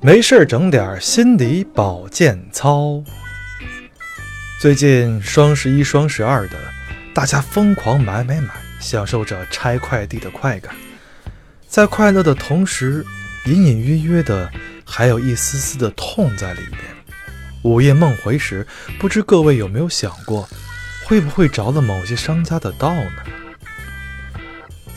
没事整点心理保健操。最近双十一、双十二的，大家疯狂买买买，享受着拆快递的快感。在快乐的同时，隐隐约约的还有一丝丝的痛在里面。午夜梦回时，不知各位有没有想过，会不会着了某些商家的道呢？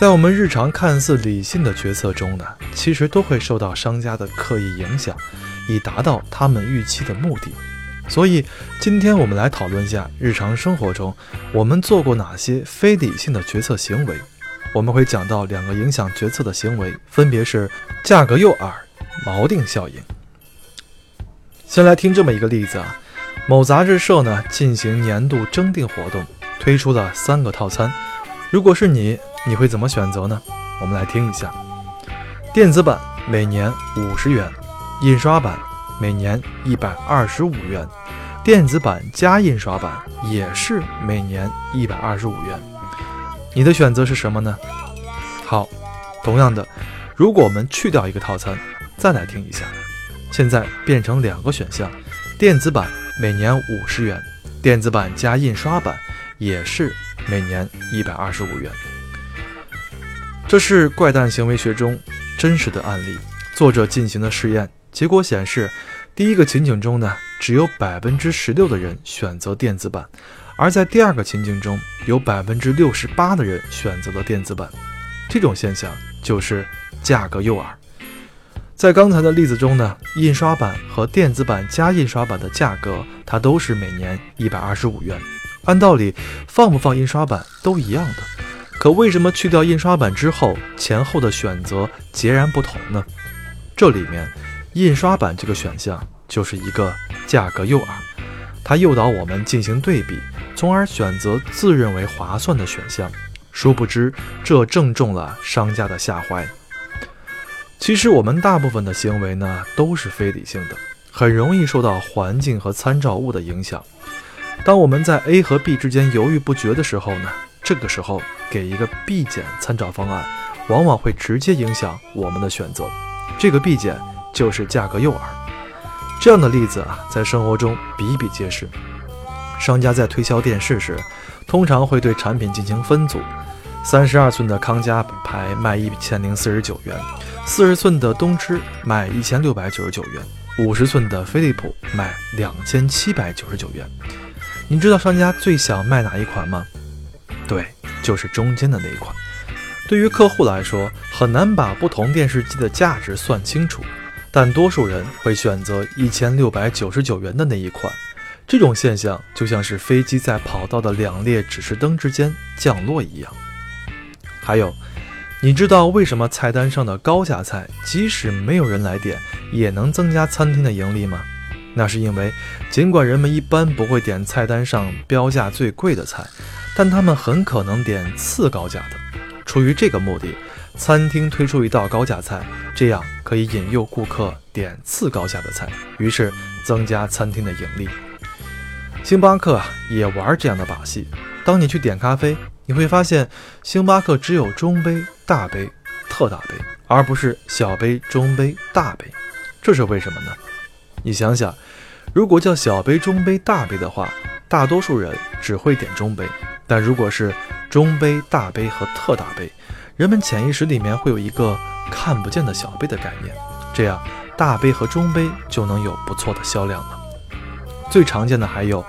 在我们日常看似理性的决策中呢，其实都会受到商家的刻意影响，以达到他们预期的目的。所以，今天我们来讨论一下日常生活中我们做过哪些非理性的决策行为。我们会讲到两个影响决策的行为，分别是价格诱饵、锚定效应。先来听这么一个例子啊，某杂志社呢进行年度征订活动，推出了三个套餐。如果是你，你会怎么选择呢？我们来听一下：电子版每年五十元，印刷版每年一百二十五元，电子版加印刷版也是每年一百二十五元。你的选择是什么呢？好，同样的，如果我们去掉一个套餐，再来听一下，现在变成两个选项：电子版每年五十元，电子版加印刷版也是。每年一百二十五元，这是怪诞行为学中真实的案例。作者进行的试验结果显示，第一个情景中呢，只有百分之十六的人选择电子版，而在第二个情景中，有百分之六十八的人选择了电子版。这种现象就是价格诱饵。在刚才的例子中呢，印刷版和电子版加印刷版的价格，它都是每年一百二十五元。按道理，放不放印刷版都一样的，可为什么去掉印刷版之后，前后的选择截然不同呢？这里面，印刷版这个选项就是一个价格诱饵，它诱导我们进行对比，从而选择自认为划算的选项。殊不知，这正中了商家的下怀。其实，我们大部分的行为呢，都是非理性的，很容易受到环境和参照物的影响。当我们在 A 和 B 之间犹豫不决的时候呢，这个时候给一个 B 减参照方案，往往会直接影响我们的选择。这个 B 减就是价格诱饵。这样的例子啊，在生活中比比皆是。商家在推销电视时，通常会对产品进行分组：三十二寸的康佳牌卖一千零四十九元，四十寸的东芝卖一千六百九十九元，五十寸的飞利浦卖两千七百九十九元。你知道商家最想卖哪一款吗？对，就是中间的那一款。对于客户来说，很难把不同电视机的价值算清楚，但多数人会选择一千六百九十九元的那一款。这种现象就像是飞机在跑道的两列指示灯之间降落一样。还有，你知道为什么菜单上的高价菜，即使没有人来点，也能增加餐厅的盈利吗？那是因为，尽管人们一般不会点菜单上标价最贵的菜，但他们很可能点次高价的。出于这个目的，餐厅推出一道高价菜，这样可以引诱顾客点次高价的菜，于是增加餐厅的盈利。星巴克，也玩这样的把戏。当你去点咖啡，你会发现星巴克只有中杯、大杯、特大杯，而不是小杯、中杯、大杯。这是为什么呢？你想想，如果叫小杯、中杯、大杯的话，大多数人只会点中杯；但如果是中杯、大杯和特大杯，人们潜意识里面会有一个看不见的小杯的概念，这样大杯和中杯就能有不错的销量了。最常见的还有，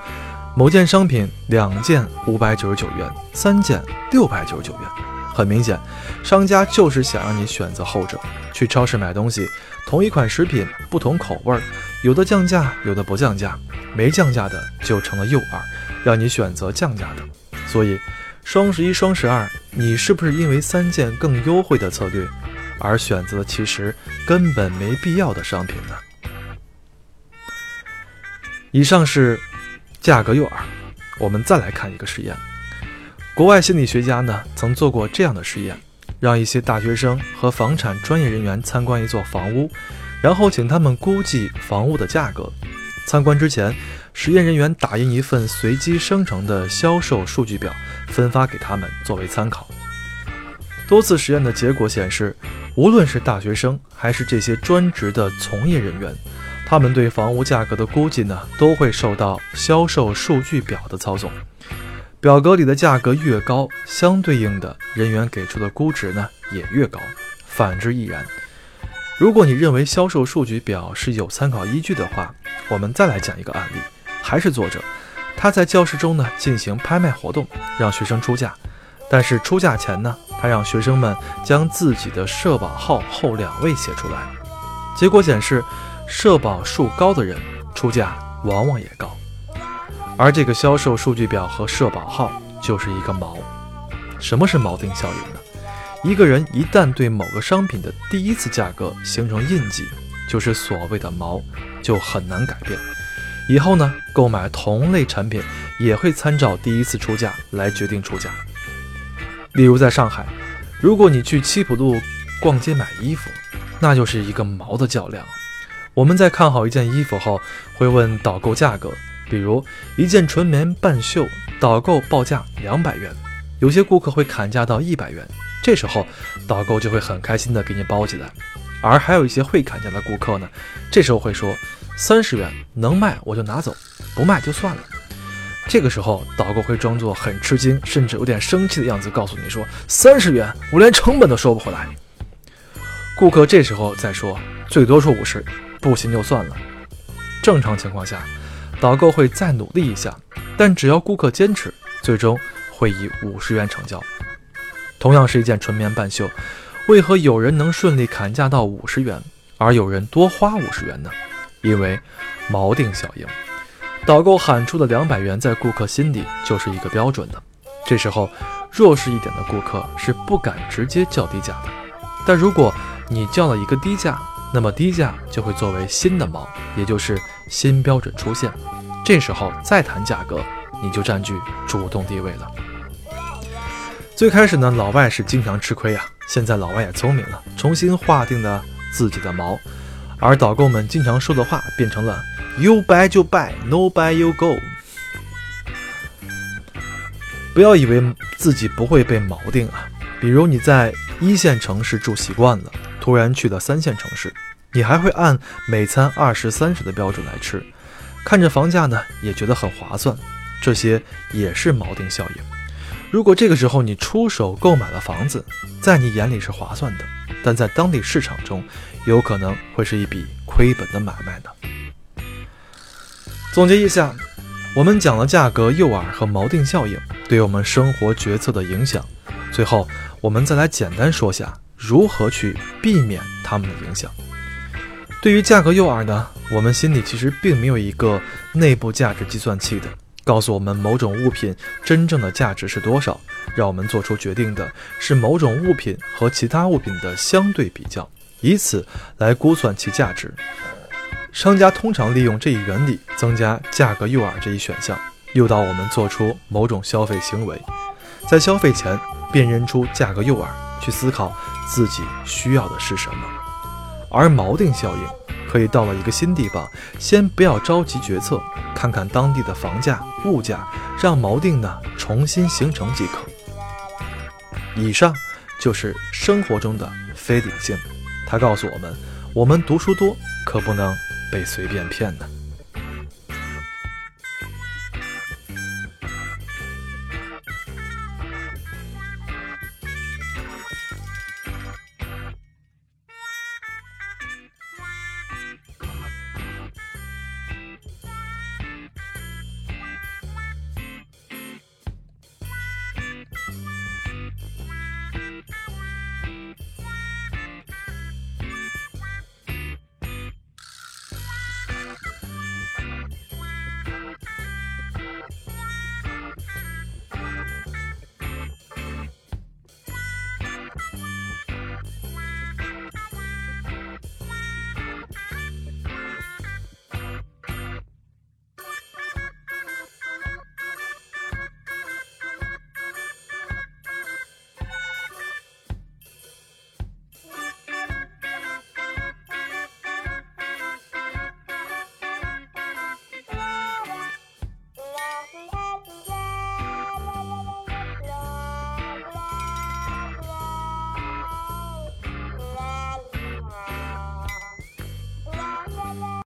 某件商品两件五百九十九元，三件六百九十九元。很明显，商家就是想让你选择后者。去超市买东西，同一款食品，不同口味儿。有的降价，有的不降价，没降价的就成了诱饵，让你选择降价的。所以，双十一、双十二，你是不是因为三件更优惠的策略，而选择其实根本没必要的商品呢？以上是价格诱饵，我们再来看一个实验。国外心理学家呢曾做过这样的实验，让一些大学生和房产专业人员参观一座房屋。然后请他们估计房屋的价格。参观之前，实验人员打印一份随机生成的销售数据表，分发给他们作为参考。多次实验的结果显示，无论是大学生还是这些专职的从业人员，他们对房屋价格的估计呢，都会受到销售数据表的操纵。表格里的价格越高，相对应的人员给出的估值呢也越高，反之亦然。如果你认为销售数据表是有参考依据的话，我们再来讲一个案例，还是作者，他在教室中呢进行拍卖活动，让学生出价，但是出价前呢，他让学生们将自己的社保号后两位写出来，结果显示，社保数高的人出价往往也高，而这个销售数据表和社保号就是一个锚。什么是锚定效应呢？一个人一旦对某个商品的第一次价格形成印记，就是所谓的锚，就很难改变。以后呢，购买同类产品也会参照第一次出价来决定出价。例如，在上海，如果你去七浦路逛街买衣服，那就是一个锚的较量。我们在看好一件衣服后，会问导购价格，比如一件纯棉半袖，导购报价两百元，有些顾客会砍价到一百元。这时候，导购就会很开心的给你包起来，而还有一些会砍价的顾客呢，这时候会说三十元能卖我就拿走，不卖就算了。这个时候，导购会装作很吃惊，甚至有点生气的样子，告诉你说三十元我连成本都收不回来。顾客这时候再说最多说五十，不行就算了。正常情况下，导购会再努力一下，但只要顾客坚持，最终会以五十元成交。同样是一件纯棉半袖，为何有人能顺利砍价到五十元，而有人多花五十元呢？因为锚定效应。导购喊出的两百元，在顾客心里就是一个标准的。这时候，弱势一点的顾客是不敢直接叫低价的。但如果你叫了一个低价，那么低价就会作为新的锚，也就是新标准出现。这时候再谈价格，你就占据主动地位了。最开始呢，老外是经常吃亏啊。现在老外也聪明了，重新划定了自己的锚，而导购们经常说的话变成了 “You buy 就 buy，No buy you go”。不要以为自己不会被锚定啊。比如你在一线城市住习惯了，突然去了三线城市，你还会按每餐二十三十的标准来吃，看着房价呢也觉得很划算，这些也是锚定效应。如果这个时候你出手购买了房子，在你眼里是划算的，但在当地市场中，有可能会是一笔亏本的买卖呢。总结一下，我们讲了价格诱饵和锚定效应对我们生活决策的影响。最后，我们再来简单说下如何去避免它们的影响。对于价格诱饵呢，我们心里其实并没有一个内部价值计算器的。告诉我们某种物品真正的价值是多少，让我们做出决定的是某种物品和其他物品的相对比较，以此来估算其价值。商家通常利用这一原理，增加价格诱饵这一选项，诱导我们做出某种消费行为。在消费前辨认出价格诱饵，去思考自己需要的是什么。而锚定效应。可以到了一个新地方，先不要着急决策，看看当地的房价、物价，让锚定呢重新形成即可。以上就是生活中的非理性，它告诉我们：我们读书多，可不能被随便骗呢。